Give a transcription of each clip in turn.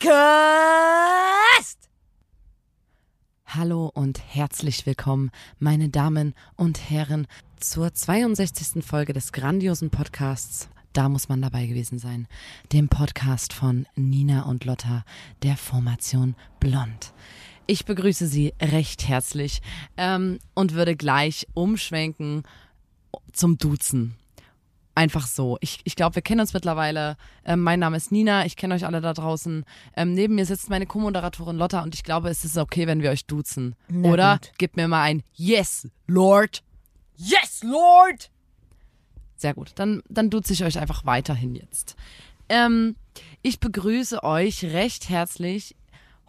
Podcast. Hallo und herzlich willkommen, meine Damen und Herren, zur 62. Folge des grandiosen Podcasts. Da muss man dabei gewesen sein. Dem Podcast von Nina und Lotta, der Formation Blond. Ich begrüße Sie recht herzlich ähm, und würde gleich umschwenken zum Duzen. Einfach so. Ich, ich glaube, wir kennen uns mittlerweile. Ähm, mein Name ist Nina, ich kenne euch alle da draußen. Ähm, neben mir sitzt meine Co-Moderatorin Lotta und ich glaube, es ist okay, wenn wir euch duzen. Na Oder? gut. Gib mir mal ein Yes, Lord. Yes, Lord. Sehr gut. Dann, dann duze ich euch einfach weiterhin jetzt. Ähm, ich begrüße euch recht herzlich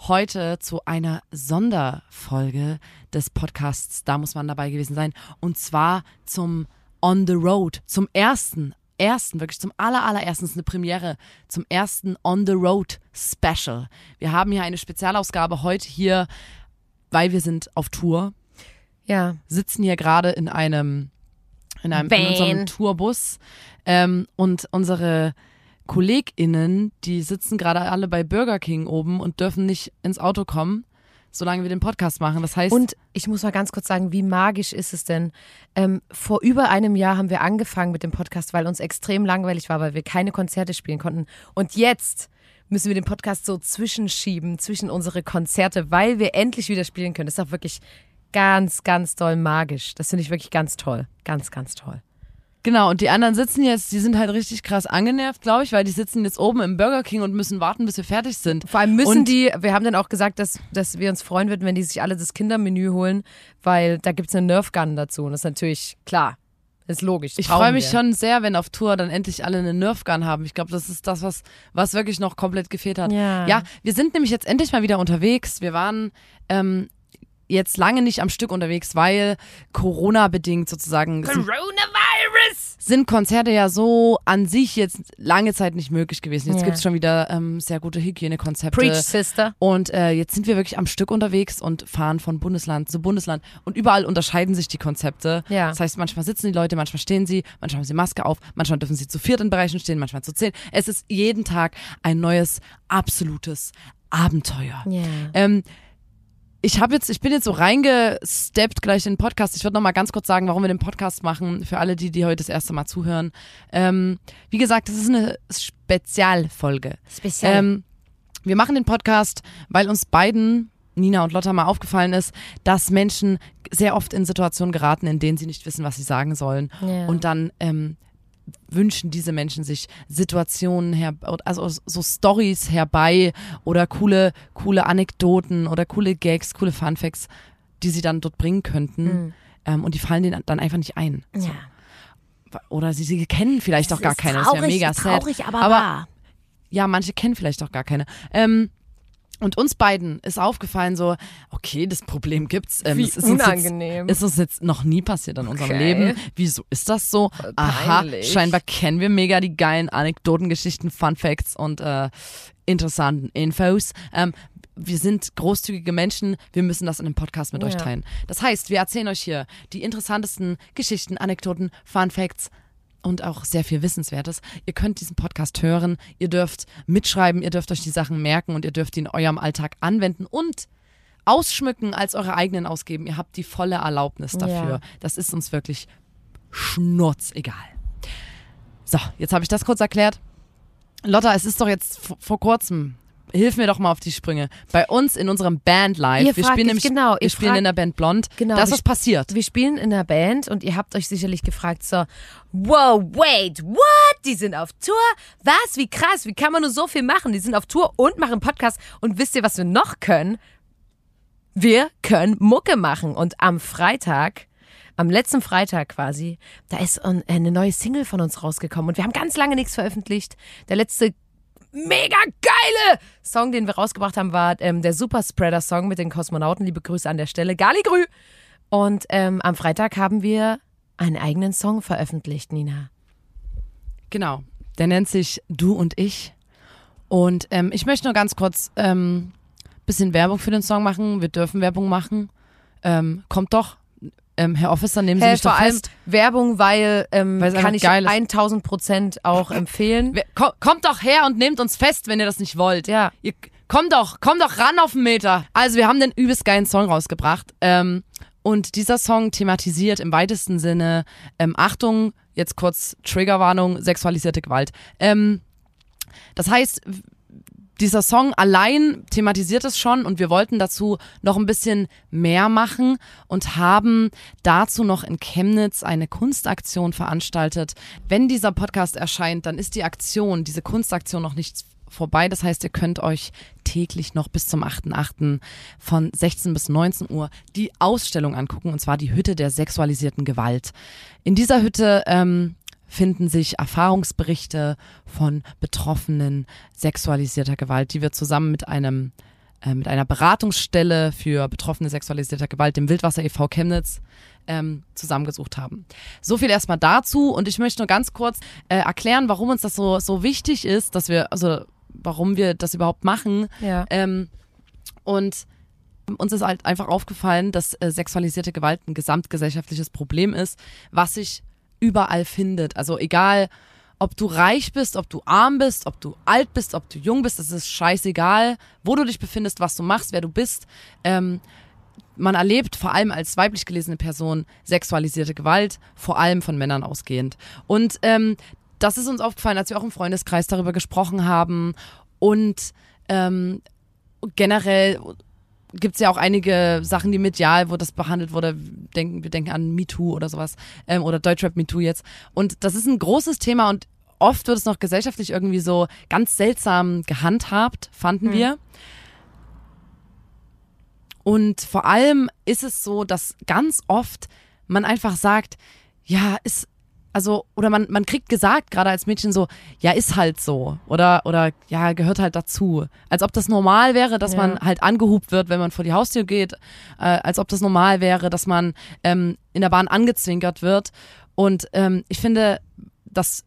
heute zu einer Sonderfolge des Podcasts. Da muss man dabei gewesen sein. Und zwar zum On the Road, zum ersten, ersten, wirklich zum aller, allerersten, es ist eine Premiere, zum ersten On the Road Special. Wir haben hier eine Spezialausgabe heute hier, weil wir sind auf Tour. Ja. sitzen hier gerade in einem in einem in unserem Tourbus. Ähm, und unsere KollegInnen, die sitzen gerade alle bei Burger King oben und dürfen nicht ins Auto kommen, solange wir den Podcast machen. Das heißt, Und ich muss mal ganz kurz sagen, wie magisch ist es denn? Ähm, vor über einem Jahr haben wir angefangen mit dem Podcast, weil uns extrem langweilig war, weil wir keine Konzerte spielen konnten. Und jetzt müssen wir den Podcast so zwischenschieben, zwischen unsere Konzerte, weil wir endlich wieder spielen können. Das ist auch wirklich ganz, ganz doll magisch. Das finde ich wirklich ganz toll. Ganz, ganz toll. Genau, und die anderen sitzen jetzt, die sind halt richtig krass angenervt, glaube ich, weil die sitzen jetzt oben im Burger King und müssen warten, bis wir fertig sind. Vor allem müssen Und- die, wir haben dann auch gesagt, dass, dass wir uns freuen würden, wenn die sich alle das Kindermenü holen, weil da gibt es eine Nerf Gun dazu. Und das ist natürlich klar. Ist logisch. Ich freue mich wir. schon sehr, wenn auf Tour dann endlich alle eine Nerf Gun haben. Ich glaube, das ist das, was, was wirklich noch komplett gefehlt hat. Ja. ja, wir sind nämlich jetzt endlich mal wieder unterwegs. Wir waren ähm, jetzt lange nicht am Stück unterwegs, weil Corona-bedingt sozusagen sind, Coronavirus! sind Konzerte ja so an sich jetzt lange Zeit nicht möglich gewesen. Jetzt Ja. gibt's schon wieder ähm, sehr gute Hygienekonzepte. Preach, Sister. Und äh, jetzt sind wir wirklich am Stück unterwegs und fahren von Bundesland zu Bundesland. Und überall unterscheiden sich die Konzepte. Ja. Das heißt, manchmal sitzen die Leute, manchmal stehen sie, manchmal haben sie Maske auf, manchmal dürfen sie zu viert in Bereichen stehen, manchmal zu zehn. Es ist jeden Tag ein neues, absolutes Abenteuer. Ja. Ähm, ich habe jetzt, ich bin jetzt so reingesteppt gleich in den Podcast. Ich würde noch mal ganz kurz sagen, warum wir den Podcast machen, für alle, die, die heute das erste Mal zuhören. Ähm, wie gesagt, das ist eine Spezialfolge. Speziell. Ähm, wir machen den Podcast, weil uns beiden, Nina und Lotta, mal aufgefallen ist, dass Menschen sehr oft in Situationen geraten, in denen sie nicht wissen, was sie sagen sollen. Ja. Und dann ähm, wünschen diese Menschen sich Situationen her, also so Stories herbei oder coole, coole Anekdoten oder coole Gags, coole Funfacts, die sie dann dort bringen könnten. Ähm, und die fallen denen dann einfach nicht ein. ja. Oder sie, sie kennen vielleicht auch gar keine. Das wäre traurig, mega sad. traurig, aber, aber wahr. ja, manche kennen vielleicht auch gar keine. Ähm, und uns beiden ist aufgefallen so, okay, das Problem gibt's. Ähm, Wie es ist uns unangenehm. Jetzt, ist uns jetzt noch nie passiert in unserem Okay. Leben. Wieso ist das so? Aha, peinlich. scheinbar kennen wir mega die geilen Anekdoten, Geschichten, Fun Facts und äh, interessanten Infos. Ähm, wir sind großzügige Menschen, wir müssen das in dem Podcast mit euch Ja. teilen. Das heißt, wir erzählen euch hier die interessantesten Geschichten, Anekdoten, Fun Facts und auch sehr viel Wissenswertes. Ihr könnt diesen Podcast hören, ihr dürft mitschreiben, ihr dürft euch die Sachen merken und ihr dürft die in eurem Alltag anwenden und ausschmücken als eure eigenen ausgeben. Ihr habt die volle Erlaubnis dafür. Ja. Das ist uns wirklich schnurzegal. So, jetzt habe ich das kurz erklärt. Lotta, es ist doch jetzt vor kurzem. Hilf mir doch mal auf die Sprünge. Bei uns in unserem Band live, Ihr wir spielen nämlich, genau, wir spielen in der Band Blond. Genau, da ist passiert. Wir spielen in einer Band und ihr habt euch sicherlich gefragt so, wow, wait, what? Die sind auf Tour? Was? Wie krass, wie kann man nur so viel machen? Die sind auf Tour und machen Podcast und wisst ihr, was wir noch können? Wir können Mucke machen und am Freitag am letzten Freitag quasi, da ist ein- eine neue Single von uns rausgekommen und wir haben ganz lange nichts veröffentlicht. Der letzte mega geile Song, den wir rausgebracht haben, war ähm, der Super Spreader Song mit den Kosmonauten. Liebe Grüße an der Stelle. Galigrü! Und ähm, am Freitag haben wir einen eigenen Song veröffentlicht, Nina. Genau. Der nennt sich Du und ich. Und ähm, ich möchte nur ganz kurz ähm, bisschen Werbung für den Song machen. Wir dürfen Werbung machen. Ähm, kommt doch. Ähm, Herr Officer, nehmen Sie Hey, mich vor doch allem fest. Werbung, weil, ähm, Weil es kann ich geil ist. 1000 Prozent auch empfehlen. Wer- ko- Kommt doch her und nehmt uns fest, wenn ihr das nicht wollt. Ja. Ihr, kommt doch, kommt doch ran auf den Meter. Also wir haben den übelst geilen Song rausgebracht. Ähm, und dieser Song thematisiert im weitesten Sinne, ähm, Achtung, jetzt kurz Triggerwarnung, sexualisierte Gewalt. Ähm, das heißt, dieser Song allein thematisiert es schon und wir wollten dazu noch ein bisschen mehr machen und haben dazu noch in Chemnitz eine Kunstaktion veranstaltet. Wenn dieser Podcast erscheint, dann ist die Aktion, diese Kunstaktion noch nicht vorbei. Das heißt, ihr könnt euch täglich noch bis zum 8.8. von 16 bis 19 Uhr die Ausstellung angucken, und zwar die Hütte der sexualisierten Gewalt. In dieser Hütte ähm, finden sich Erfahrungsberichte von Betroffenen sexualisierter Gewalt, die wir zusammen mit einem äh, mit einer Beratungsstelle für Betroffene sexualisierter Gewalt, dem Wildwasser e.V. Chemnitz, ähm, zusammengesucht haben. So viel erstmal dazu und ich möchte nur ganz kurz äh, erklären, warum uns das so, so wichtig ist, dass wir, also warum wir das überhaupt machen. Ja. Ähm, und uns ist halt einfach aufgefallen, dass äh, sexualisierte Gewalt ein gesamtgesellschaftliches Problem ist, was sich überall findet. Also egal, ob du reich bist, ob du arm bist, ob du alt bist, ob du jung bist, das ist scheißegal, wo du dich befindest, was du machst, wer du bist. Ähm, man erlebt vor allem als weiblich gelesene Person sexualisierte Gewalt, vor allem von Männern ausgehend. Und ähm, das ist uns aufgefallen, als wir auch im Freundeskreis darüber gesprochen haben. Und ähm, generell gibt es ja auch einige Sachen, die medial, wo das behandelt wurde. Denken, wir denken an MeToo oder sowas. Ähm, oder Deutschrap MeToo jetzt. Und das ist ein großes Thema und oft wird es noch gesellschaftlich irgendwie so ganz seltsam gehandhabt, fanden wir. Und vor allem ist es so, dass ganz oft man einfach sagt, ja, ist, also, oder man, man kriegt gesagt, gerade als Mädchen so, ja, ist halt so. Oder, oder, ja, gehört halt dazu. Als ob das normal wäre, dass Ja. man halt angehupt wird, wenn man vor die Haustür geht. Äh, als ob das normal wäre, dass man ähm, in der Bahn angezwinkert wird. Und ähm, ich finde, das,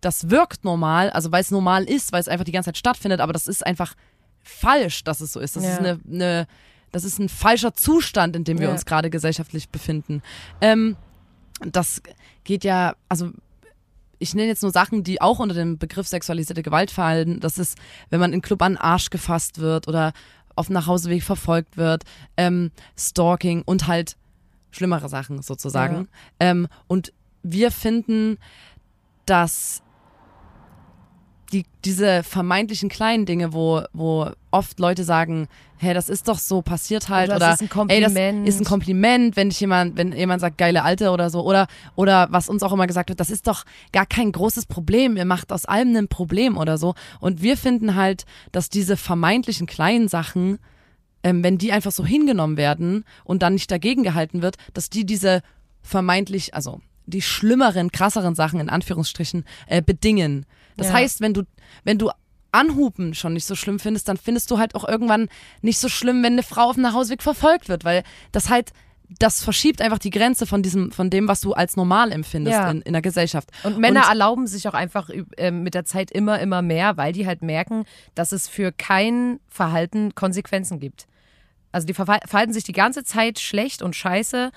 das wirkt normal, also weil es normal ist, weil es einfach die ganze Zeit stattfindet, aber das ist einfach falsch, dass es so ist. Das Ja. ist eine, eine, das ist ein falscher Zustand, in dem wir Ja. uns gerade gesellschaftlich befinden. Ähm, das geht ja, also ich nenne jetzt nur Sachen, die auch unter dem Begriff sexualisierte Gewalt fallen. Das ist, wenn man in Club an den Arsch gefasst wird oder auf dem Nachhauseweg verfolgt wird, ähm, Stalking und halt schlimmere Sachen sozusagen. Ähm, und wir finden, dass die, diese vermeintlichen kleinen Dinge, wo, wo oft Leute sagen, hey, das ist doch so passiert halt Oder oder, das ist ein ey, das Kompliment. ist ein Kompliment, wenn dich jemand, wenn jemand sagt geile Alte oder so oder oder was uns auch immer gesagt wird, das ist doch gar kein großes Problem, ihr macht aus allem ein Problem oder so und wir finden halt, dass diese vermeintlichen kleinen Sachen ähm, wenn die einfach so hingenommen werden und dann nicht dagegen gehalten wird, dass die diese vermeintlich, also die schlimmeren, krasseren Sachen in Anführungsstrichen äh, bedingen. Das Ja. heißt, wenn du, wenn du Anhupen schon nicht so schlimm findest, dann findest du halt auch irgendwann nicht so schlimm, wenn eine Frau auf dem Nachhauseweg verfolgt wird, weil das halt, das verschiebt einfach die Grenze von diesem, von dem, was du als normal empfindest Ja. in, in der Gesellschaft. Und Männer Und- erlauben sich auch einfach äh, mit der Zeit immer, immer mehr, weil die halt merken, dass es für kein Verhalten Konsequenzen gibt. Also die verhalten sich die ganze Zeit schlecht und scheiße,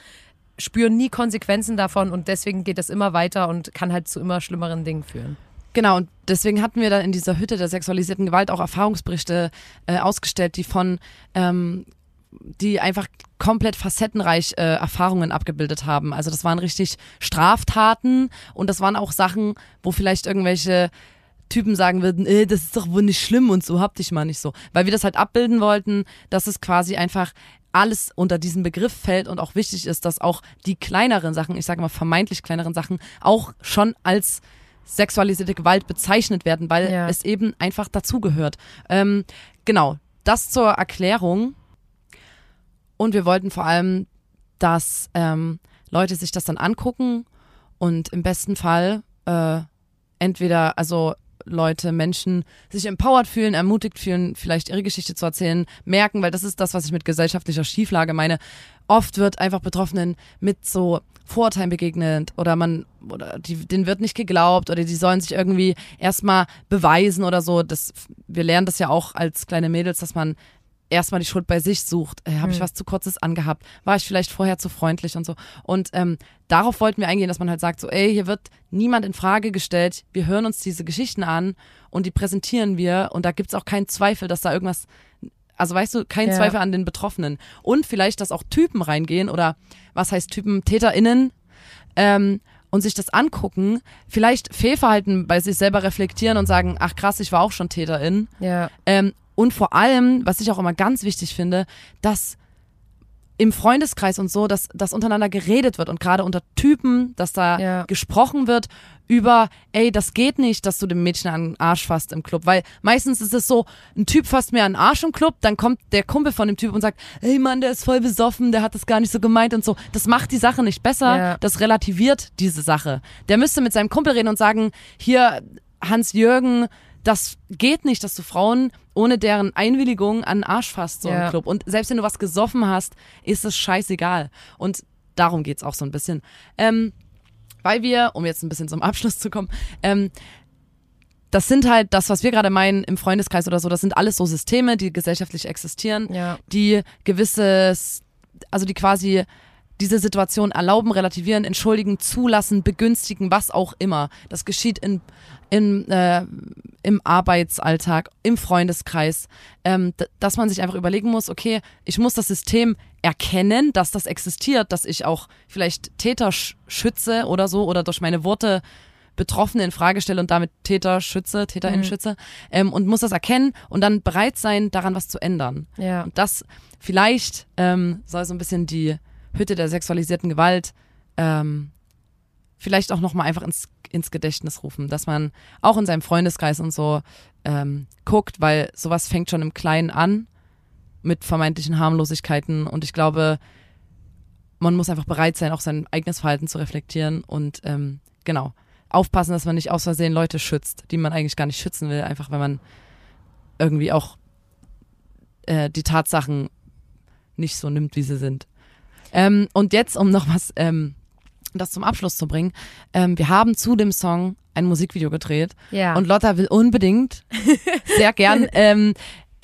spüren nie Konsequenzen davon und deswegen geht das immer weiter und kann halt zu immer schlimmeren Dingen führen. Genau, und deswegen hatten wir dann in dieser Hütte der sexualisierten Gewalt auch Erfahrungsberichte äh, ausgestellt, die von, ähm, die einfach komplett facettenreich äh, Erfahrungen abgebildet haben. Also das waren richtig Straftaten und das waren auch Sachen, wo vielleicht irgendwelche Typen sagen würden, äh, das ist doch wohl nicht schlimm und so, hab dich mal nicht so. Weil wir das halt abbilden wollten, dass es quasi einfach alles unter diesen Begriff fällt und auch wichtig ist, dass auch die kleineren Sachen, ich sage mal vermeintlich kleineren Sachen, auch schon als sexualisierte Gewalt bezeichnet werden, weil Ja. es eben einfach dazugehört. Ähm, genau, das zur Erklärung. Und wir wollten vor allem, dass ähm, Leute sich das dann angucken und im besten Fall äh, entweder, also Leute, Menschen sich empowered fühlen, ermutigt fühlen, vielleicht ihre Geschichte zu erzählen, merken, weil das ist das, was ich mit gesellschaftlicher Schieflage meine. Oft wird einfach Betroffenen mit so Vorurteilen begegnet oder man oder die, denen wird nicht geglaubt oder die sollen sich irgendwie erstmal beweisen oder so. Das, wir lernen das ja auch als kleine Mädels, dass man erstmal die Schuld bei sich sucht. Äh, Habe ich Hm. was zu kurzes angehabt? War ich vielleicht vorher zu freundlich und so? Und ähm, darauf wollten wir eingehen, dass man halt sagt, so, ey, hier wird niemand in Frage gestellt. Wir hören uns diese Geschichten an und die präsentieren wir und da gibt's auch keinen Zweifel, dass da irgendwas, also weißt du, kein Ja. Zweifel an den Betroffenen. Und vielleicht, dass auch Typen reingehen oder was heißt Typen, TäterInnen, ähm, und sich das angucken, vielleicht Fehlverhalten bei sich selber reflektieren und sagen, ach krass, ich war auch schon Täterin. Ja. Ähm, und vor allem, was ich auch immer ganz wichtig finde, dass im Freundeskreis und so, dass, dass untereinander geredet wird und gerade unter Typen, dass da Ja. gesprochen wird über, ey, das geht nicht, dass du dem Mädchen an den Arsch fasst im Club. Weil meistens ist es so, ein Typ fasst mir an den Arsch im Club, dann kommt der Kumpel von dem Typ und sagt, ey Mann, der ist voll besoffen, der hat das gar nicht so gemeint und so. Das macht die Sache nicht besser, Ja. das relativiert diese Sache. Der müsste mit seinem Kumpel reden und sagen, hier, Hans-Jürgen, das geht nicht, dass du Frauen ohne deren Einwilligung an den Arsch fasst, so Ja. im Club. Und selbst wenn du was gesoffen hast, ist es scheißegal. Und darum geht's auch so ein bisschen. Ähm, weil wir, um jetzt ein bisschen zum Abschluss zu kommen, ähm, das sind halt das, was wir gerade meinen im Freundeskreis oder so, das sind alles so Systeme, die gesellschaftlich existieren, Ja. die gewisses, also die quasi diese Situation erlauben, relativieren, entschuldigen, zulassen, begünstigen, was auch immer. Das geschieht in, in, äh, im Arbeitsalltag, im Freundeskreis, ähm, dass man sich einfach überlegen muss, okay, ich muss das System erkennen, dass das existiert, dass ich auch vielleicht Täter sch schütze oder so oder durch meine Worte Betroffene in Frage stelle und damit Täter schütze, TäterInnen schütze ähm, und muss das erkennen und dann bereit sein, daran was zu ändern. Ja. Und das vielleicht ähm, soll so ein bisschen die Hütte der sexualisierten Gewalt ähm, vielleicht auch nochmal einfach ins, ins Gedächtnis rufen, dass man auch in seinem Freundeskreis und so ähm, guckt, weil sowas fängt schon im Kleinen an mit vermeintlichen Harmlosigkeiten und ich glaube, man muss einfach bereit sein, auch sein eigenes Verhalten zu reflektieren und ähm, genau aufpassen, dass man nicht aus Versehen Leute schützt, die man eigentlich gar nicht schützen will, einfach wenn man irgendwie auch äh, die Tatsachen nicht so nimmt, wie sie sind. Ähm, und jetzt, um noch was, ähm, das zum Abschluss zu bringen, ähm, wir haben zu dem Song ein Musikvideo gedreht Ja. und Lotta will unbedingt sehr gern ähm,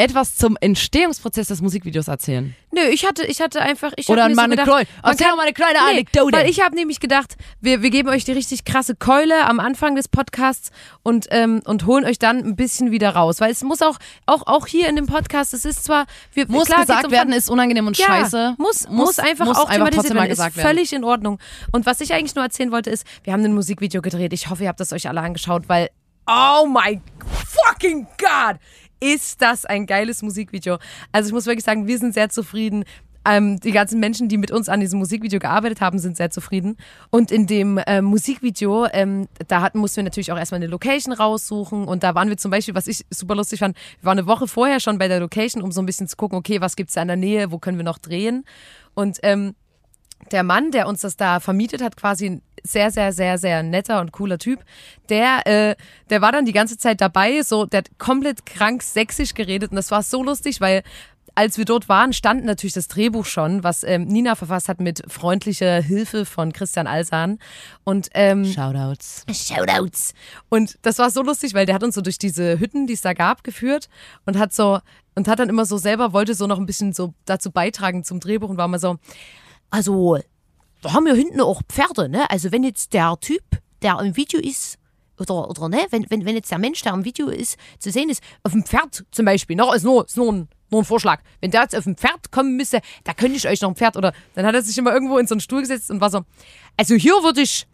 etwas zum Entstehungsprozess des Musikvideos erzählen. Nö, ich hatte, ich hatte einfach, ich Oder mir mal so kleine, erzähl kann- mal eine kleine Nee, Anekdote. Weil ich habe nämlich gedacht, wir, wir geben euch die richtig krasse Keule am Anfang des Podcasts und, ähm, und holen euch dann ein bisschen wieder raus. Weil es muss auch, auch, auch hier in dem Podcast, es ist zwar, wir, muss klar, gesagt um werden, ist unangenehm und ja, scheiße. Muss, muss, einfach muss auch einfach trotzdem mal werden. gesagt ist werden. völlig in Ordnung. Und was ich eigentlich nur erzählen wollte, ist, wir haben ein Musikvideo gedreht. Ich hoffe, ihr habt das euch alle angeschaut, weil, oh my fucking God, ist das ein geiles Musikvideo. Also ich muss wirklich sagen, wir sind sehr zufrieden. Ähm, die ganzen Menschen, die mit uns an diesem Musikvideo gearbeitet haben, sind sehr zufrieden. Und in dem ähm, Musikvideo, ähm, da hatten, mussten wir natürlich auch erstmal eine Location raussuchen. Und da waren wir zum Beispiel, was ich super lustig fand, wir waren eine Woche vorher schon bei der Location, um so ein bisschen zu gucken, okay, was gibt's da in der Nähe, wo können wir noch drehen. Und ähm, der Mann, der uns das da vermietet hat, quasi ein sehr, sehr, sehr, sehr netter und cooler Typ, der, äh, der war dann die ganze Zeit dabei, so, der hat komplett krank sächsisch geredet und das war so lustig, weil als wir dort waren, stand natürlich das Drehbuch schon, was ähm, Nina verfasst hat mit freundlicher Hilfe von Christian Alsan. Und ähm, Shoutouts. Shoutouts. Und das war so lustig, weil der hat uns so durch diese Hütten, die es da gab, geführt und hat so und hat dann immer so selber wollte so noch ein bisschen so dazu beitragen zum Drehbuch und war mal so, also da haben wir hinten auch Pferde, ne? Also wenn jetzt der Typ, der im Video ist oder oder ne, wenn wenn wenn jetzt der Mensch, der im Video ist, zu sehen ist, auf dem Pferd zum Beispiel, noch ist nur ist nur ein nur ein Vorschlag. Wenn der jetzt auf dem Pferd kommen müsste, da könnte ich euch noch ein Pferd oder dann hat er sich immer irgendwo in so einen Stuhl gesetzt und war so, also hier würde ich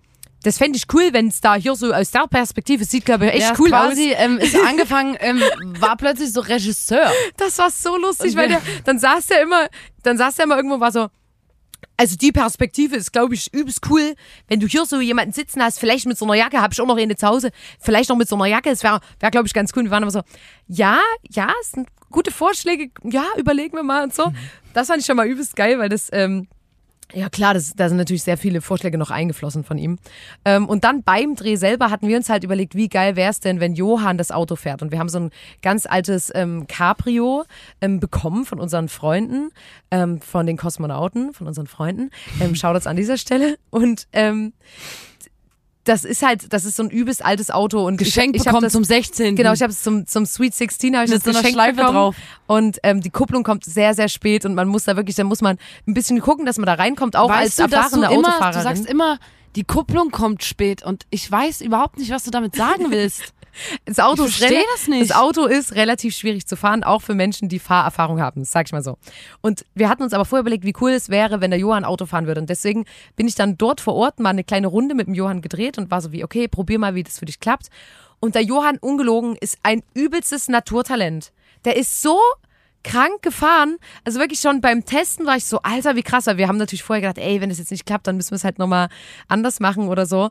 das fände ich cool, wenn es da hier so aus der Perspektive sieht, glaube ich, echt ja, cool quasi, aus. ähm, ist angefangen, ähm, war plötzlich so Regisseur. Das war so lustig, Und weil der, dann saß der immer, dann saß der immer irgendwo und war so, also die Perspektive ist, glaube ich, übelst cool, wenn du hier so jemanden sitzen hast, vielleicht mit so einer Jacke, habe ich auch noch eine zu Hause, vielleicht noch mit so einer Jacke, das wäre, wär, glaube ich, ganz cool. Wir waren immer so, ja, ja, es sind gute Vorschläge, ja, überlegen wir mal und so. Das fand ich schon mal übelst geil, weil das, ähm, Ja, klar, das, da sind natürlich sehr viele Vorschläge noch eingeflossen von ihm. Ähm, und dann beim Dreh selber hatten wir uns halt überlegt, wie geil wäre es denn, wenn Johann das Auto fährt. Und wir haben so ein ganz altes ähm, Cabrio ähm, bekommen von unseren Freunden, ähm, von den Kosmonauten, von unseren Freunden. Ähm, schaut uns an dieser Stelle. Und ähm, das ist halt, das ist so ein übelst altes Auto und Geschenk ich, ich bekommen das, zum 16. Genau, ich habe es zum, zum Sweet 16 habe ich Mit das so einer Geschenk Schleife bekommen. drauf. Und ähm, die Kupplung kommt sehr, sehr spät und man muss da wirklich, da muss man ein bisschen gucken, dass man da reinkommt, auch weißt als du, dass du erfahrene immer, Autofahrerin. du sagst immer, die Kupplung kommt spät und ich weiß überhaupt nicht, was du damit sagen willst. das Auto ist das nicht. Das Auto ist relativ schwierig zu fahren, auch für Menschen, die Fahrerfahrung haben, das sag ich mal so. Und wir hatten uns aber vorher überlegt, wie cool es wäre, wenn der Johann Auto fahren würde. Und deswegen bin ich dann dort vor Ort mal eine kleine Runde mit dem Johann gedreht und war so wie, okay, probier mal, wie das für dich klappt. Und der Johann, ungelogen, ist ein übelstes Naturtalent. Der ist so krank gefahren. Also wirklich schon beim Testen war ich so, Alter, wie krass. Weil wir haben natürlich vorher gedacht, ey, wenn es jetzt nicht klappt, dann müssen wir es halt nochmal anders machen oder so.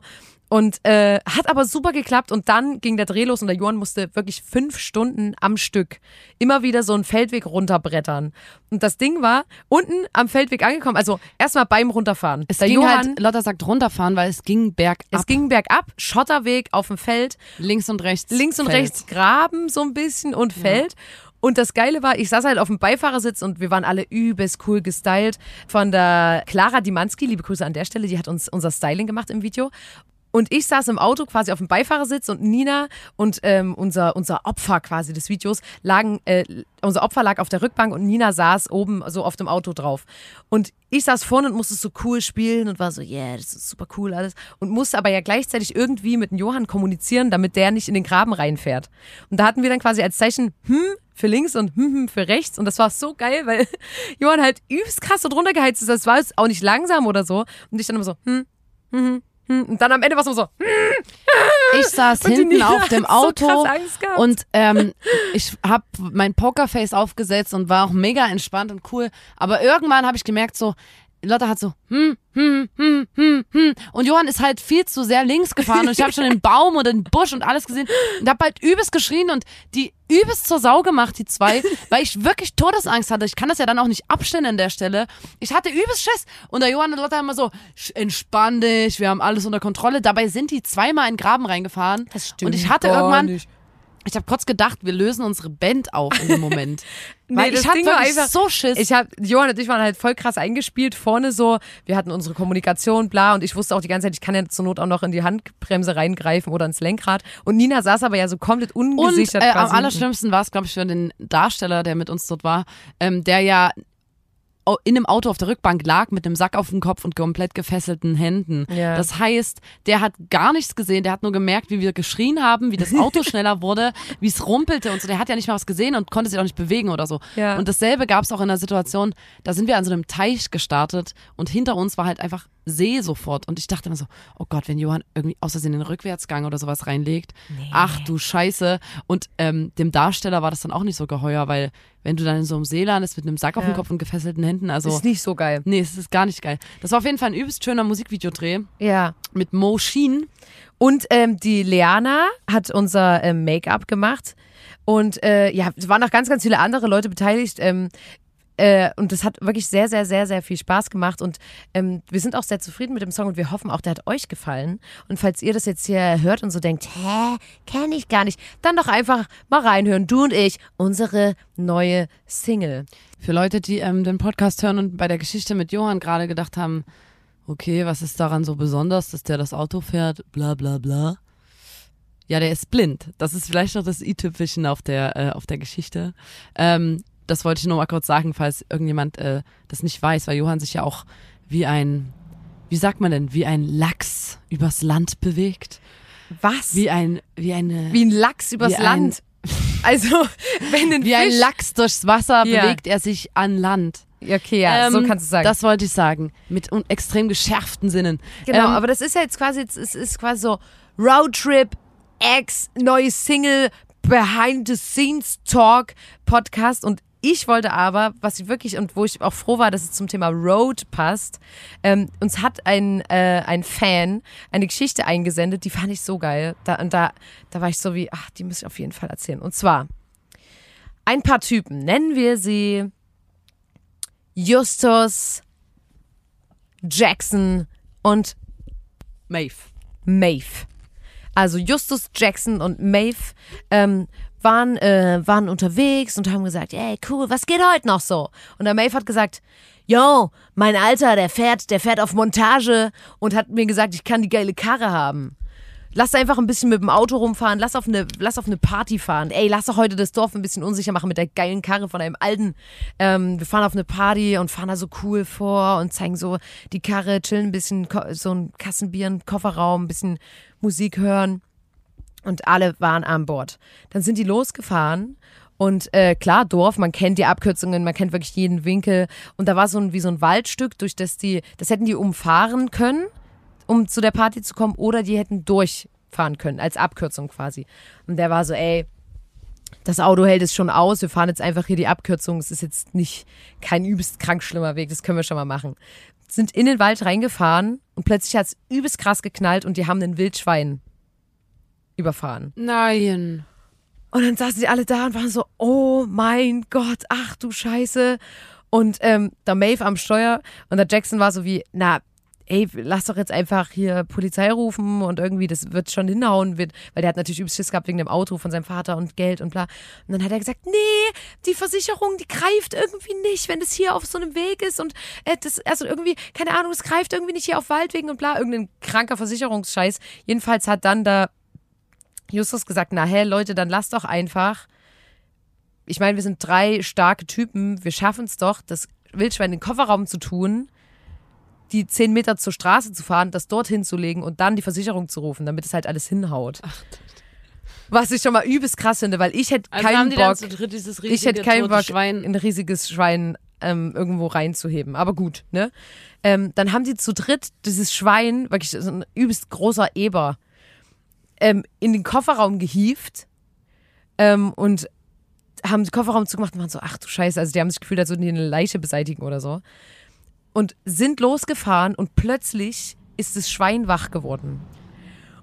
Und äh, hat aber super geklappt und dann ging der Dreh los und der Johann musste wirklich fünf Stunden am Stück immer wieder so einen Feldweg runterbrettern. Und das Ding war unten am Feldweg angekommen, also erstmal beim Runterfahren. Es der ging Johann, halt, Lotta sagt runterfahren, weil es ging bergab. es ging bergab, Schotterweg auf dem Feld, links und rechts. links und Feld. rechts Graben so ein bisschen und Feld. Und das Geile war, ich saß halt auf dem Beifahrersitz und wir waren alle übelst cool gestylt von der Clara Dimanski, liebe Grüße an der Stelle, die hat uns unser Styling gemacht im Video. Und ich saß im Auto quasi auf dem Beifahrersitz und Nina und ähm, unser, unser Opfer quasi des Videos lagen, äh, unser Opfer lag auf der Rückbank und Nina saß oben so auf dem Auto drauf. Und ich saß vorne und musste so cool spielen und war so, yeah, das ist super cool alles. Und musste aber ja gleichzeitig irgendwie mit dem Johann kommunizieren, damit der nicht in den Graben reinfährt. Und da hatten wir dann quasi als Zeichen, hm, für links und hm, hm für rechts. Und das war so geil, weil Johann halt übelst krass so drunter geheizt ist. Das war jetzt auch nicht langsam oder so. Und ich dann immer so, hm, hm, hm. Und dann am Ende war es so, hm, Ich saß hinten auf dem so Auto gehabt. und ähm, ich habe mein Pokerface aufgesetzt und war auch mega entspannt und cool. Aber irgendwann habe ich gemerkt, so, Lotta hat so, hm, hm, hm, hm, hm. Und Johann ist halt viel zu sehr links gefahren und ich habe schon den Baum oder den Busch und alles gesehen und habe halt übelst geschrien und die übelst zur Sau gemacht, die zwei, weil ich wirklich Todesangst hatte. Ich kann das ja dann auch nicht abstellen an der Stelle. Ich hatte übelst Schiss und der Johann und Lotta immer so, "Sch- entspann dich, wir haben alles unter Kontrolle. Dabei sind die zweimal in den Graben reingefahren. Das stimmt Und ich hatte irgendwann, nicht. Ich habe kurz gedacht, wir lösen unsere Band auf in dem Moment. Weil das ich hatte wirklich einfach- so Schiss. Ich hab, Johann und ich waren halt voll krass eingespielt, vorne so, wir hatten unsere Kommunikation, bla, und ich wusste auch die ganze Zeit, ich kann ja zur Not auch noch in die Handbremse reingreifen oder ins Lenkrad. Und Nina saß aber ja so komplett und ungesichert äh, am allerschlimmsten war es, glaube ich, für den Darsteller, der mit uns dort war, ähm, der ja in dem Auto auf der Rückbank lag mit einem Sack auf dem Kopf und komplett gefesselten Händen. Ja. Das heißt, der hat gar nichts gesehen, der hat nur gemerkt, wie wir geschrien haben, wie das Auto schneller wurde, wie es rumpelte und so. Der hat ja nicht mal was gesehen und konnte sich auch nicht bewegen oder so. Ja. Und dasselbe gab es auch in der Situation, da sind wir an so einem Teich gestartet und hinter uns war halt einfach See sofort. Und ich dachte immer so, oh Gott, wenn Johann irgendwie aus Versehen den Rückwärtsgang oder sowas reinlegt, ach du Scheiße. Und ähm, dem Darsteller war das dann auch nicht so geheuer, weil wenn du dann in so einem See landest mit einem Sack auf dem Ja. Kopf und gefesselten Händen, also ist nicht so geil. nee, es ist gar nicht geil. Das war auf jeden Fall ein übelst schöner Musikvideodreh Ja. mit Mo Sheen. Und ähm, die Leana hat unser ähm, Make-up gemacht. Und äh, ja, es waren noch ganz, ganz viele andere Leute beteiligt. Ähm, äh, und das hat wirklich sehr, sehr, sehr, sehr viel Spaß gemacht. Und ähm, wir sind auch sehr zufrieden mit dem Song und wir hoffen auch, der hat euch gefallen. Und falls ihr das jetzt hier hört und so denkt, hä, kenne ich gar nicht, dann doch einfach mal reinhören. Du und ich, unsere neue Single. Für Leute, die ähm, den Podcast hören und bei der Geschichte mit Johann gerade gedacht haben, okay, was ist daran so besonders, dass der das Auto fährt, bla bla bla. Ja, der ist blind. Das ist vielleicht noch das i-Tüpfelchen auf der, äh, auf der Geschichte. Ähm, das wollte ich nur mal kurz sagen, falls irgendjemand äh, das nicht weiß, weil Johann sich ja auch wie ein, wie sagt man denn, wie ein Lachs übers Land bewegt. Was? Wie ein, wie eine, Wie ein Lachs übers Wie ein- Land. Also, wenn ein wie ein Fisch... Lachs durchs Wasser Ja. bewegt er sich an Land. Okay, ja, so Ähm, kannst du sagen. Das wollte ich sagen. Mit un extrem geschärften Sinnen. Genau, Ähm, aber das ist ja jetzt quasi, es ist, ist quasi so Roadtrip, Ex, neue Single, Behind the Scenes Talk Podcast und ich wollte aber, was ich wirklich und wo ich auch froh war, dass es zum Thema Road passt, ähm, uns hat ein, äh, ein Fan eine Geschichte eingesendet, die fand ich so geil. Da, und da, da war ich so wie, ach, die muss ich auf jeden Fall erzählen. Und zwar ein paar Typen, nennen wir sie Justus Jackson und Maeve. Maeve. Also Justus Jackson und Maeve ähm, waren, äh, waren unterwegs und haben gesagt, ey, cool, was geht heute noch so? Und der Maeve hat gesagt, yo, mein Alter, der fährt, der fährt auf Montage und hat mir gesagt, ich kann die geile Karre haben. Lass einfach ein bisschen mit dem Auto rumfahren, lass auf eine, lass auf eine Party fahren. Ey, lass doch heute das Dorf ein bisschen unsicher machen mit der geilen Karre von einem Alten. Ähm, wir fahren auf eine Party und fahren da so cool vor und zeigen so die Karre, chillen ein bisschen, so ein Kassenbier, ein Kofferraum, ein bisschen Musik hören. Und alle waren an Bord. Dann sind die losgefahren und äh, klar, Dorf, man kennt die Abkürzungen, man kennt wirklich jeden Winkel. Und da war so ein, wie so ein Waldstück, durch das die, das hätten die umfahren können um zu der Party zu kommen, oder die hätten durchfahren können, als Abkürzung quasi. Und der war so, ey, das Auto hält es schon aus, wir fahren jetzt einfach hier die Abkürzung, es ist jetzt nicht kein übelst krank schlimmer Weg, das können wir schon mal machen. Sind in den Wald reingefahren und plötzlich hat es übelst krass geknallt und die haben ein Wildschwein überfahren. Nein. Und dann saßen sie alle da und waren so, oh mein Gott, ach du Scheiße. Und ähm, der Maeve am Steuer und der Jackson war so wie, na, ey, lass doch jetzt einfach hier Polizei rufen und irgendwie, das wird schon hinhauen, wird, weil der hat natürlich übelst Schiss gehabt wegen dem Auto von seinem Vater und Geld und bla. Und dann hat er gesagt, nee, die Versicherung, die greift irgendwie nicht, wenn das hier auf so einem Weg ist und äh, das, also irgendwie, keine Ahnung, es greift irgendwie nicht hier auf Waldwegen und bla, irgendein kranker Versicherungsscheiß. Jedenfalls hat dann da Justus gesagt, na hä, Leute, dann lasst doch einfach. Ich meine, wir sind drei starke Typen, wir schaffen es doch, das Wildschwein in den Kofferraum zu tun die zehn Meter zur Straße zu fahren, das dort hinzulegen und dann die Versicherung zu rufen, damit es halt alles hinhaut. Ach, was ich schon mal übelst krass finde, weil ich hätte also keinen Bock, ich hätte keinen Bock, Schwein. ein riesiges Schwein ähm, irgendwo reinzuheben. Aber gut, ne? Ähm, dann haben die zu dritt dieses Schwein, wirklich so ein übelst großer Eber, ähm, in den Kofferraum gehievt ähm, und haben den Kofferraum zugemacht und waren so, ach du Scheiße, also die haben sich gefühlt, als würden die eine Leiche beseitigen oder so und sind losgefahren und plötzlich ist das Schwein wach geworden.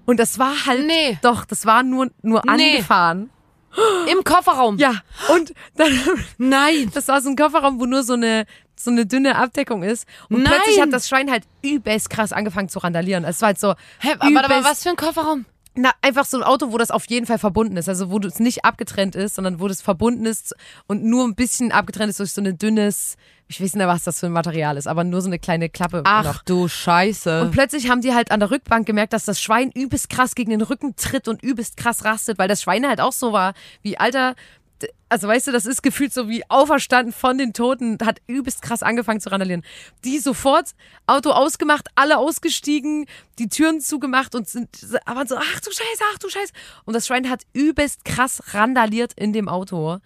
Und das war halt, nee. doch, das war nur, nur nee. angefahren. Im Kofferraum. Ja. Und dann, nein. Das war so ein Kofferraum, wo nur so eine, so eine dünne Abdeckung ist. Und nein. plötzlich hat das Schwein halt übelst krass angefangen zu randalieren. Es war halt so. Hä, aber, aber was für ein Kofferraum? Na, einfach so ein Auto, wo das auf jeden Fall verbunden ist. Also wo es nicht abgetrennt ist, sondern wo das verbunden ist und nur ein bisschen abgetrennt ist durch so ein dünnes, ich weiß nicht, was das für ein Material ist, aber nur so eine kleine Klappe. Ach noch. du Scheiße. Und plötzlich haben die halt an der Rückbank gemerkt, dass das Schwein übelst krass gegen den Rücken tritt und übelst krass rastet, weil das Schwein halt auch so war, wie, Alter, also weißt du, das ist gefühlt so wie auferstanden von den Toten, hat übelst krass angefangen zu randalieren. Die sofort Auto ausgemacht, alle ausgestiegen, die Türen zugemacht und sind aber so, ach du Scheiße, ach du Scheiße. Und das Schwein hat übelst krass randaliert in dem Auto.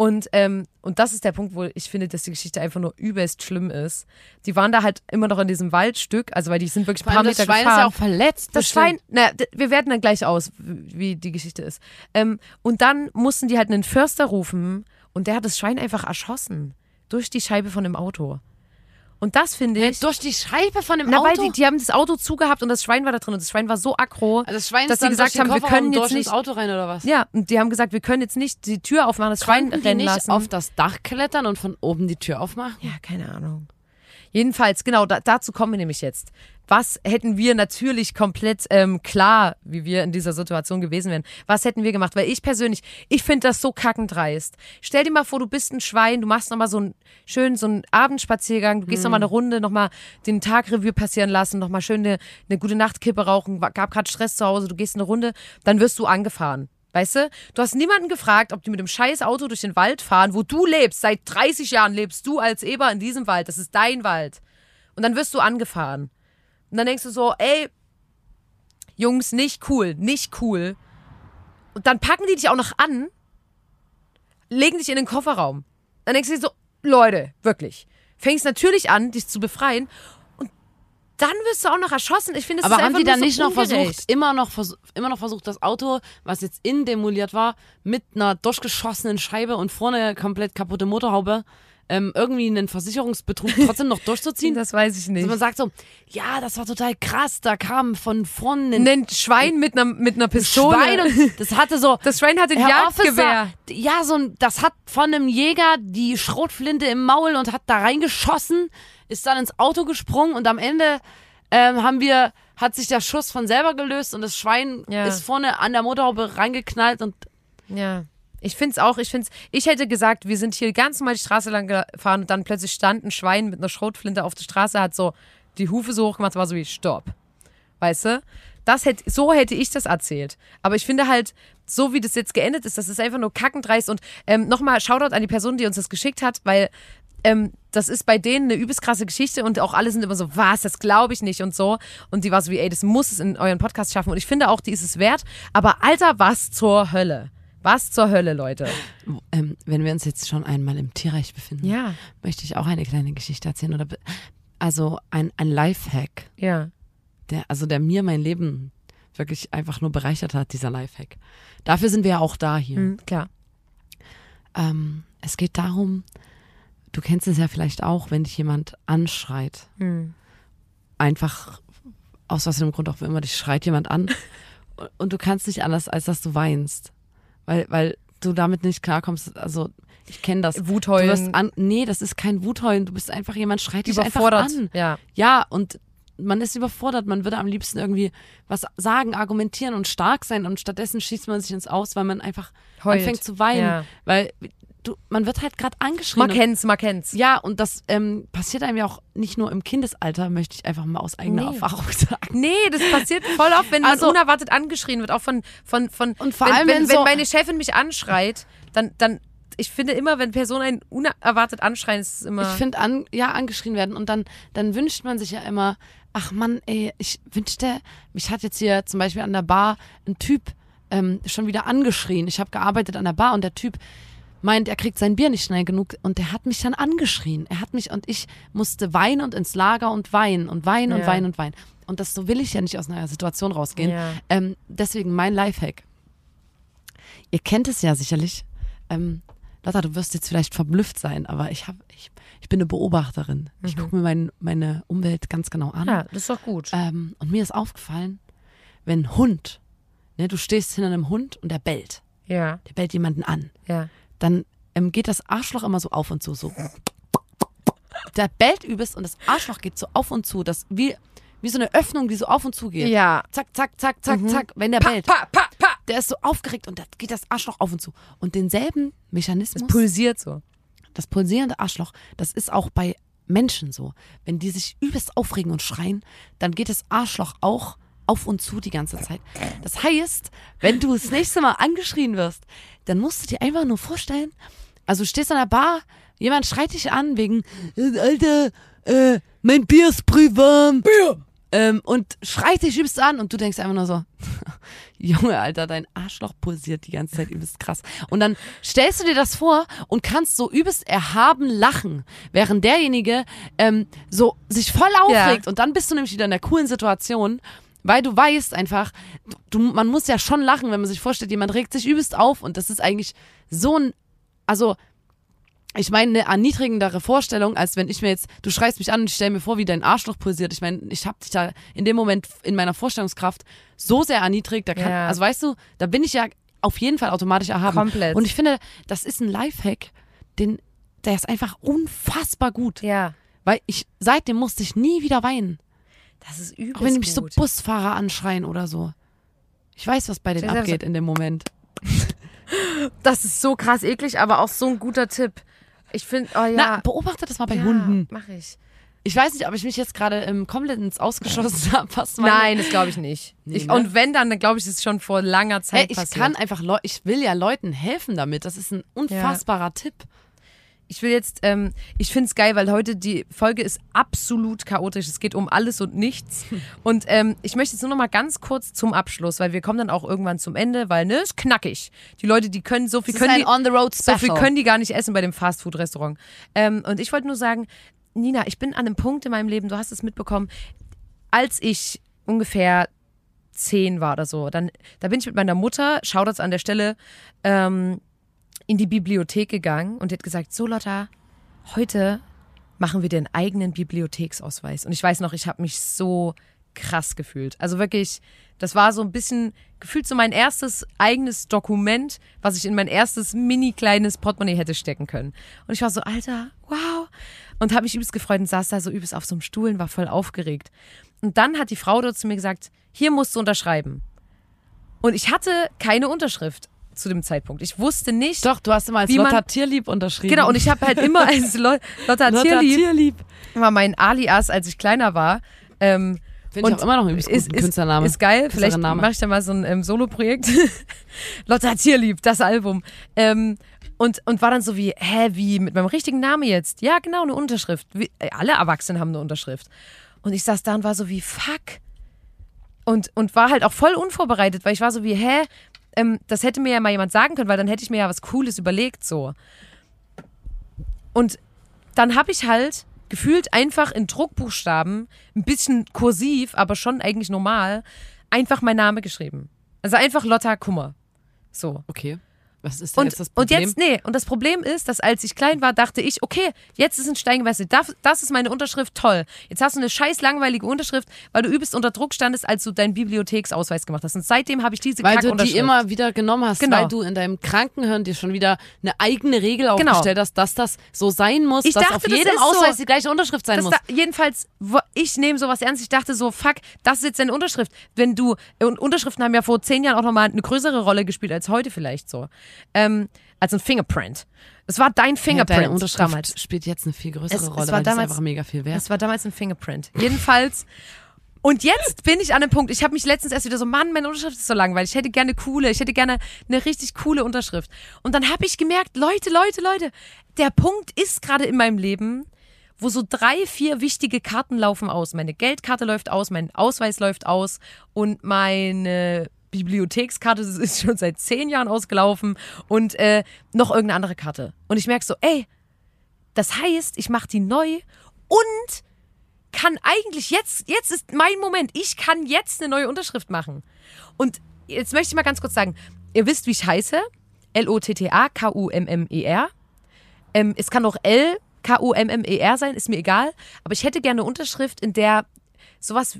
Und, ähm, und das ist der Punkt, wo ich finde, dass die Geschichte einfach nur übelst schlimm ist. Die waren da halt immer noch in diesem Waldstück, also weil die sind wirklich ein paar Meter gefahren. Das Schwein ist ja auch verletzt. Das Schwein, na, wir werden dann gleich aus, wie die Geschichte ist. Ähm, und dann mussten die halt einen Förster rufen und der hat das Schwein einfach erschossen. Durch die Scheibe von dem Auto. Und das finde ich. Durch die Scheibe von dem na, Auto? Weil die, die haben das Auto zugehabt und das Schwein war da drin und das Schwein war so aggro, also das Schwein dass sie gesagt haben, wir können jetzt nicht. ins Auto rein oder was? Ja, und die haben gesagt, wir können jetzt nicht die Tür aufmachen, das Schwein Konnten rennen die nicht lassen. auf das Dach klettern und von oben die Tür aufmachen? Ja, keine Ahnung. Jedenfalls, genau, da, dazu kommen wir nämlich jetzt. Was hätten wir natürlich komplett ähm, klar, wie wir in dieser Situation gewesen wären? Was hätten wir gemacht? Weil ich persönlich, ich finde das so kackendreist. Stell dir mal vor, du bist ein Schwein, du machst nochmal so einen schönen, so einen Abendspaziergang, du gehst hm. nochmal eine Runde, nochmal den Tagrevue passieren lassen, nochmal schön eine, eine gute Nachtkippe rauchen, gab gerade Stress zu Hause, du gehst eine Runde, dann wirst du angefahren. Weißt du? Du hast niemanden gefragt, ob die mit dem scheiß Auto durch den Wald fahren, wo du lebst. Seit 30 Jahren lebst du als Eber in diesem Wald. Das ist dein Wald. Und dann wirst du angefahren. Und dann denkst du so, ey, Jungs, nicht cool, nicht cool. Und dann packen die dich auch noch an, legen dich in den Kofferraum. Dann denkst du dir so, Leute, wirklich. Fängst natürlich an, dich zu befreien dann wirst du auch noch erschossen. Ich finde, es Aber ist haben die dann so nicht noch ungerecht. versucht, immer noch, immer noch versucht, das Auto, was jetzt innen demoliert war, mit einer durchgeschossenen Scheibe und vorne komplett kaputte Motorhaube ähm, irgendwie einen Versicherungsbetrug trotzdem noch durchzuziehen? Das weiß ich nicht. Also man sagt so, ja, das war total krass, da kam von vorne ein Ein Schwein mit einer, mit einer Pistole. Schwein und das hatte so, das Schwein hat ein Herr Jagdgewehr. Officer, ja, so ein, das hat von einem Jäger die Schrotflinte im Maul und hat da reingeschossen, ist dann ins Auto gesprungen und am Ende ähm, haben wir, hat sich der Schuss von selber gelöst und das Schwein Ja. ist vorne an der Motorhaube reingeknallt und Ja. Ich find's auch, ich find's, ich hätte gesagt, wir sind hier ganz normal die Straße lang gefahren und dann plötzlich stand ein Schwein mit einer Schrotflinte auf der Straße, hat so die Hufe so hoch gemacht, war so wie Stopp. Weißt du? Das hätte, so hätte ich das erzählt. Aber ich finde halt, so wie das jetzt geendet ist, das ist einfach nur kackendreist. Und ähm, nochmal Shoutout an die Person, die uns das geschickt hat, weil ähm, das ist bei denen eine übelst krasse Geschichte und auch alle sind immer so, was, das glaube ich nicht und so. Und die war so wie, ey, das muss es in euren Podcast schaffen. Und ich finde auch, die ist es wert. Aber Alter, was zur Hölle? Was zur Hölle, Leute? ähm, wenn wir uns jetzt schon einmal im Tierreich befinden, Ja, möchte ich auch eine kleine Geschichte erzählen oder also ein, ein Lifehack, ja. der also der mir mein Leben wirklich einfach nur bereichert hat, dieser Lifehack. Dafür sind wir ja auch da hier. Hm, klar. Ähm, es geht darum, du kennst es ja vielleicht auch, wenn dich jemand anschreit. Hm. Einfach aus was für einem Grund auch immer, dich schreit jemand an und- du kannst nicht anders, als dass du weinst. Weil, weil du damit nicht klarkommst. Also ich kenne das. Du Wutheulen. wirst an, nee, das ist kein Wutheulen. Du bist einfach jemand schreit dich einfach an. Ja. Ja, und man ist überfordert. Man würde am liebsten irgendwie was sagen, argumentieren und stark sein und stattdessen schießt man sich ins Aus, weil man einfach Heult. anfängt zu weinen. Ja. Weil du, man wird halt gerade angeschrien. Man kennt's, man kennt's. ja, und das ähm, passiert einem ja auch nicht nur im Kindesalter, möchte ich einfach mal aus eigener Nee. Erfahrung sagen. Nee, das passiert voll oft, wenn Also- man unerwartet angeschrien wird, auch von von von Und vor wenn, allem, wenn, wenn wenn so- meine Chefin mich anschreit, dann dann ich finde immer, wenn Personen einen unerwartet anschreien, ist es immer Ich finde, an, ja, angeschrien werden. Und dann, dann wünscht man sich ja immer, ach Mann, ey, ich wünschte, mich hat jetzt hier zum Beispiel an der Bar ein Typ ähm, schon wieder angeschrien. Ich habe gearbeitet an der Bar und der Typ meint, er kriegt sein Bier nicht schnell genug und der hat mich dann angeschrien. Er hat mich und ich musste weinen und ins Lager und weinen und weinen und Ja. weinen und weinen. Und das so will ich ja nicht aus einer Situation rausgehen. Ja. Ähm, deswegen mein Lifehack. Ihr kennt es ja sicherlich. Ähm, Lotta, du wirst jetzt vielleicht verblüfft sein, aber ich, hab, ich, ich bin eine Beobachterin. Ich gucke mir mein, meine Umwelt ganz genau an. Mhm. Ja, das ist doch gut. Ähm, und mir ist aufgefallen, wenn ein Hund, ne, du stehst hinter einem Hund und der bellt, Ja, der bellt jemanden an, ja. Dann ähm, geht das Arschloch immer so auf und zu, so. Der bellt übelst und das Arschloch geht so auf und zu, das wie, wie so eine Öffnung, die so auf und zu geht. Ja. Zack, zack, zack, zack, zack, wenn der Pa, bellt. pa, pa, pa. Der ist so aufgeregt und da geht das Arschloch auf und zu. Und denselben Mechanismus, Pulsiert so. das pulsierende Arschloch, das ist auch bei Menschen so. Wenn die sich übelst aufregen und schreien, dann geht das Arschloch auch auf und zu die ganze Zeit. Das heißt, wenn du das nächste Mal angeschrien wirst, dann musst du dir einfach nur vorstellen, also du stehst an der Bar, jemand schreit dich an wegen, Alter, äh, mein Bier ist brühwarm. Bier! Ähm, und schreit dich übelst an und du denkst einfach nur so, Junge, Alter, dein Arschloch pulsiert die ganze Zeit übelst krass. Und dann stellst du dir das vor und kannst so übelst erhaben lachen, während derjenige ähm, so sich voll aufregt. Und dann bist du nämlich wieder in der coolen Situation, weil du weißt einfach, du, man muss ja schon lachen, wenn man sich vorstellt, jemand regt sich übelst auf und das ist eigentlich so ein, also ich meine, eine erniedrigendere Vorstellung, als wenn ich mir jetzt, du schreist mich an und ich stelle mir vor, wie dein Arschloch pulsiert. Ich meine, ich habe dich da in dem Moment in meiner Vorstellungskraft so sehr erniedrigt, da kann, Ja. also weißt du, da bin ich ja auf jeden Fall automatisch erhaben. Komplett. Und ich finde, das ist ein Lifehack, den, der ist einfach unfassbar gut. Ja. Weil ich, seitdem musste ich nie wieder weinen. Das ist übelst Auch wenn die mich so. Busfahrer anschreien oder so. Ich weiß, was bei denen dir abgeht in dem Moment. Das ist so krass eklig, aber auch so ein guter Tipp. Ich finde, oh ja. Na, beobachte das mal bei ja, Hunden. Mach ich. Ich weiß nicht, ob ich mich jetzt gerade ähm, komplett ins Ausgeschossen habe. Nein, das glaube ich nicht. Nee, ich, ne? Und wenn, dann, dann glaube ich, das ist schon vor langer Hey, Zeit ich passiert. kann einfach Leu ich will ja Leuten helfen damit. Das ist ein unfassbarer Tipp. Ich will jetzt, ähm, ich finde es geil, weil heute die Folge ist absolut chaotisch. Es geht um alles und nichts. Und ähm, ich möchte jetzt nur noch mal ganz kurz zum Abschluss, weil wir kommen dann auch irgendwann zum Ende, weil ne, ist knackig. Die Leute, die können so viel Das können die, On the Road so viel Special. können die gar nicht essen bei dem Fastfood-Restaurant. Ähm, und ich wollte nur sagen, Nina, ich bin an einem Punkt in meinem Leben, du hast es mitbekommen, als ich ungefähr zehn war oder so, dann, da bin ich mit meiner Mutter, Shoutouts an der Stelle, ähm, in die Bibliothek gegangen und hat gesagt, so Lotta, heute machen wir den eigenen Bibliotheksausweis. Und ich weiß noch, ich habe mich so krass gefühlt. Also wirklich, das war so ein bisschen gefühlt so mein erstes eigenes Dokument, was ich in mein erstes mini kleines Portemonnaie hätte stecken können. Und ich war so, Alter, wow. Und habe mich übelst gefreut und saß da so übelst auf so einem Stuhl und war voll aufgeregt. Und dann hat die Frau dort zu mir gesagt, hier musst du unterschreiben. Und ich hatte keine Unterschrift zu dem Zeitpunkt. Ich wusste nicht. Doch, du hast immer als Lotta Tierlieb unterschrieben. Genau, und ich habe halt immer als Lo Lotta Lotta Tierlieb, Tierlieb. war mein Alias, als ich kleiner war. Ähm, Finde ich auch immer noch übelst ist, ist, Künstlername. ist geil. Vielleicht mache ich da mal so ein ähm, Solo-Projekt. Lotta Tierlieb, das Album. Ähm, und, und war dann so wie, hä, wie, mit meinem richtigen Namen jetzt? Ja, genau, eine Unterschrift. Wie, äh, alle Erwachsenen haben eine Unterschrift. Und ich saß da und war so wie, fuck. Und, und war halt auch voll unvorbereitet, weil ich war so wie, hä, ähm, das hätte mir ja mal jemand sagen können, weil dann hätte ich mir ja was Cooles überlegt, so. Und dann habe ich halt gefühlt einfach in Druckbuchstaben, ein bisschen kursiv, aber schon eigentlich normal, einfach mein Name geschrieben. Also einfach Lotta Kummer. So. Okay. Was ist denn Und, jetzt das und Problem? jetzt, nee, und das Problem ist, dass als ich klein war, dachte ich, okay, jetzt ist ein Stein gewechselt. Das, das ist meine Unterschrift, toll. Jetzt hast du eine scheiß langweilige Unterschrift, weil du übelst unter Druck standest, als du deinen Bibliotheksausweis gemacht hast. Und seitdem habe ich diese weil du die immer wieder genommen hast, Genau. weil du in deinem Krankenhirn dir schon wieder eine eigene Regel Genau. aufgestellt hast, dass das so sein muss, Ich dass dachte, auf jedem ist so. Ausweis die gleiche Unterschrift sein muss. da, jedenfalls, ich nehme sowas ernst. Ich dachte so, fuck, das ist jetzt deine Unterschrift. Wenn du, und Unterschriften haben ja vor zehn Jahren auch nochmal eine größere Rolle gespielt als heute vielleicht so. Ähm, als ein Fingerprint. Es war dein ja, Fingerprint deine Unterschrift damals. spielt jetzt eine viel größere Es- es Rolle, war weil damals- einfach mega viel wert. Es war damals ein Fingerprint. Jedenfalls. Und jetzt bin ich an dem Punkt, ich habe mich letztens erst wieder so, Mann, meine Unterschrift ist so langweilig. Ich hätte gerne coole, ich hätte gerne eine richtig coole Unterschrift. Und dann habe ich gemerkt, Leute, Leute, Leute, der Punkt ist gerade in meinem Leben, wo so drei, vier wichtige Karten laufen aus. Meine Geldkarte läuft aus, mein Ausweis läuft aus und meine Bibliothekskarte das ist schon seit zehn Jahren ausgelaufen und äh, noch irgendeine andere Karte. Und ich merke so, ey, das heißt, ich mache die neu und kann eigentlich jetzt, jetzt ist mein Moment. Ich kann jetzt eine neue Unterschrift machen. Und jetzt möchte ich mal ganz kurz sagen, ihr wisst, wie ich heiße. L-O-T-T-A-K-U-M-M-E-R. Ähm, es kann auch L-K-U-M-M-E-R sein, ist mir egal. Aber ich hätte gerne eine Unterschrift, in der sowas,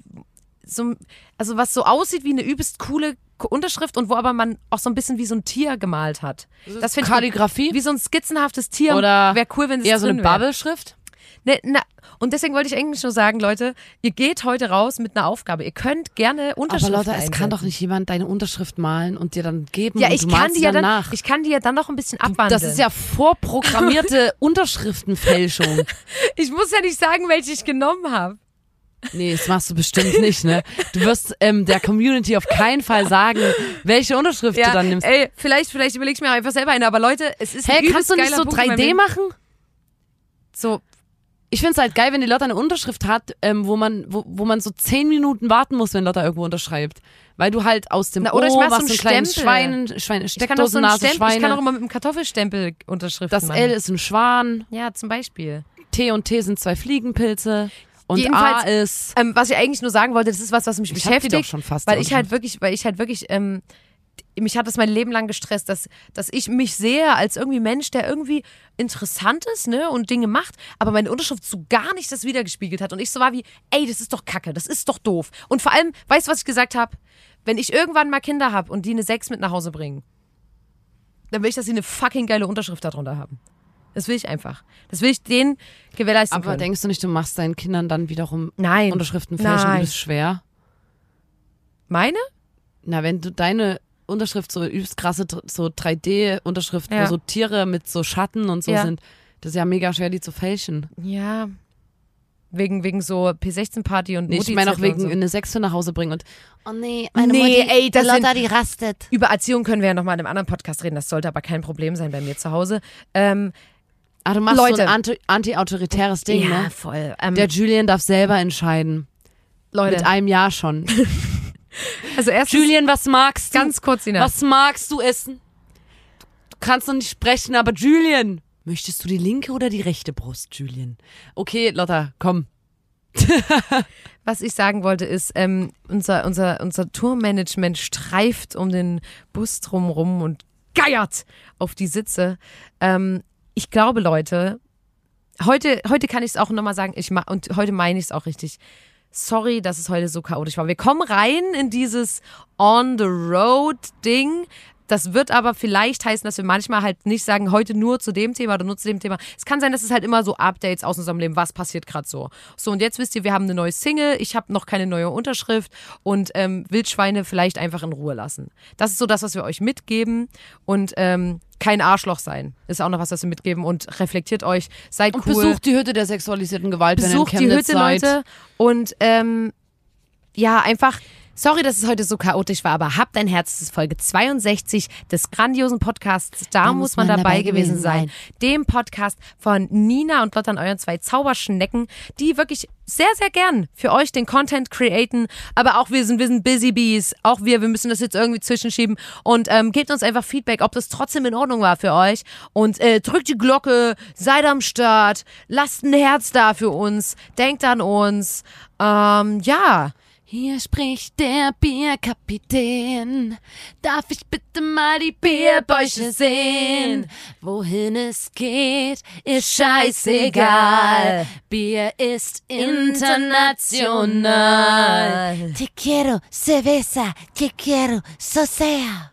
so, also was so aussieht wie eine übelst coole Unterschrift und wo aber man auch so ein bisschen wie so ein Tier gemalt hat. Das finde ich Kalligrafie? wie so ein skizzenhaftes Tier. Oder wäre cool, wenn es eher so eine. Bubble-Schrift? Ne, na, und deswegen wollte ich eigentlich nur sagen, Leute, ihr geht heute raus mit einer Aufgabe. Ihr könnt gerne Aber Unterschriften Leute, es kann doch nicht jemand deine Unterschrift malen und dir dann geben Ja, und ich kann die ja dann dann, nach. ich kann die ja dann noch ein bisschen abwandeln. das ist ja vorprogrammierte Unterschriftenfälschung. ich muss ja nicht sagen, welche ich genommen habe. Nee, das machst du bestimmt nicht, ne? Du wirst ähm, der Community auf keinen Fall sagen, welche Unterschrift du dann nimmst. ey, vielleicht, vielleicht überleg ich mir einfach selber eine. Aber Leute, es ist Hey, kannst du nicht so Punkt in meinem 3D Leben. machen? So, Ich find's halt geil, wenn die Lotta eine Unterschrift hat, ähm, wo man, wo, wo man so zehn Minuten warten muss, wenn Lotta irgendwo unterschreibt. Weil du halt aus dem Na, oder ich mach so einen einen kleinen. Schwein, Schwein ich kann auch so Stempel, ich kann auch Schweine. immer mit einem Kartoffelstempel Unterschriften Das machen. L ist ein Schwan, ja, zum Beispiel. T und T sind zwei Fliegenpilze und Jedenfalls, A ist... Ähm, was ich eigentlich nur sagen wollte, das ist was, was mich Ich hab die beschäftigt. doch schon fast, weil ich halt wirklich, weil ich halt wirklich, ähm, mich hat das mein Leben lang gestresst, dass, dass ich mich sehe als irgendwie Mensch, der irgendwie interessant ist, ne, und Dinge macht, aber meine Unterschrift so gar nicht das wiedergespiegelt hat. Und ich so war wie, ey, das ist doch Kacke, das ist doch doof. Und vor allem, weißt du, was ich gesagt habe? Wenn ich irgendwann mal Kinder habe und die eine 6 mit nach Hause bringen, dann will ich, dass sie eine fucking geile Unterschrift darunter haben. Das will ich einfach. Das will ich denen gewährleisten Aber können. denkst du nicht, du machst deinen Kindern dann wiederum Nein. Unterschriften fälschen Nein. übelst schwer? Meine? Na, wenn du deine Unterschrift so übelst krasse, so 3D-Unterschrift, Ja. wo so Tiere mit so Schatten und so Ja. sind, das ist ja mega schwer, die zu fälschen. Ja. Wegen, wegen so P16-Party und Nee, ich meine auch wegen und so. eine Sechste nach Hause bringen und Oh nee, meine Nee, Mutti- ey, das Lotta, die rastet. Über Erziehung können wir ja nochmal in einem anderen Podcast reden. Das sollte aber kein Problem sein bei mir zu Hause. Ähm, ah, du machst Leute. so ein anti- anti-autoritäres Ding, ja, ne? voll. Ähm, Der Julian darf selber entscheiden. Leute, Mit einem Jahr schon. also erst Julian, was magst du? ganz kurz, Sina. Was magst du essen? Du kannst noch nicht sprechen, aber Julian. Möchtest du die linke oder die rechte Brust, Julian? Okay, Lotta, komm. Was ich sagen wollte ist, ähm, unser, unser, unser Tourmanagement streift um den Bus drumrum und geiert auf die Sitze. Ähm, ich glaube, Leute, heute, heute kann ich es auch nochmal sagen, ich und heute meine ich es auch richtig. Sorry, dass es heute so chaotisch war. Wir kommen rein in dieses On-the-Road-Ding. Das wird aber vielleicht heißen, dass wir manchmal halt nicht sagen, heute nur zu dem Thema oder nur zu dem Thema. Es kann sein, dass es halt immer so Updates aus unserem Leben, was passiert gerade so. So, und jetzt wisst ihr, wir haben eine neue Single, ich habe noch keine neue Unterschrift und ähm, Wildschweine vielleicht einfach in Ruhe lassen. Das ist so das, was wir euch mitgeben und ähm, kein Arschloch sein. Ist auch noch was, was wir mitgeben und reflektiert euch, seid Und cool. besucht die Hütte der sexualisierten Gewalt, wenn ihr in Besucht die Chemnitz Hütte, seid. Leute. Und ähm, ja, einfach. Sorry, dass es heute so chaotisch war, aber habt ein Herz, das ist Folge 62 des grandiosen Podcasts. Da, muss man, dabei, gewesen sein. Dem Podcast von Nina und Lotta, euren zwei Zauberschnecken, die wirklich sehr, sehr gern für euch den Content createn. Aber auch wir sind, wir sind Busy Bees. Auch wir, wir müssen das jetzt irgendwie zwischenschieben. Und ähm, gebt uns einfach Feedback, ob das trotzdem in Ordnung war für euch. Und äh, drückt die Glocke, seid am Start, lasst ein Herz da für uns, denkt an uns. Ähm, ja. Hier spricht der Bierkapitän. Darf ich bitte mal die Bierbäuche sehen? Wohin es geht, ist scheißegal. Bier ist international. Te quiero, cerveza, te quiero, so sehr.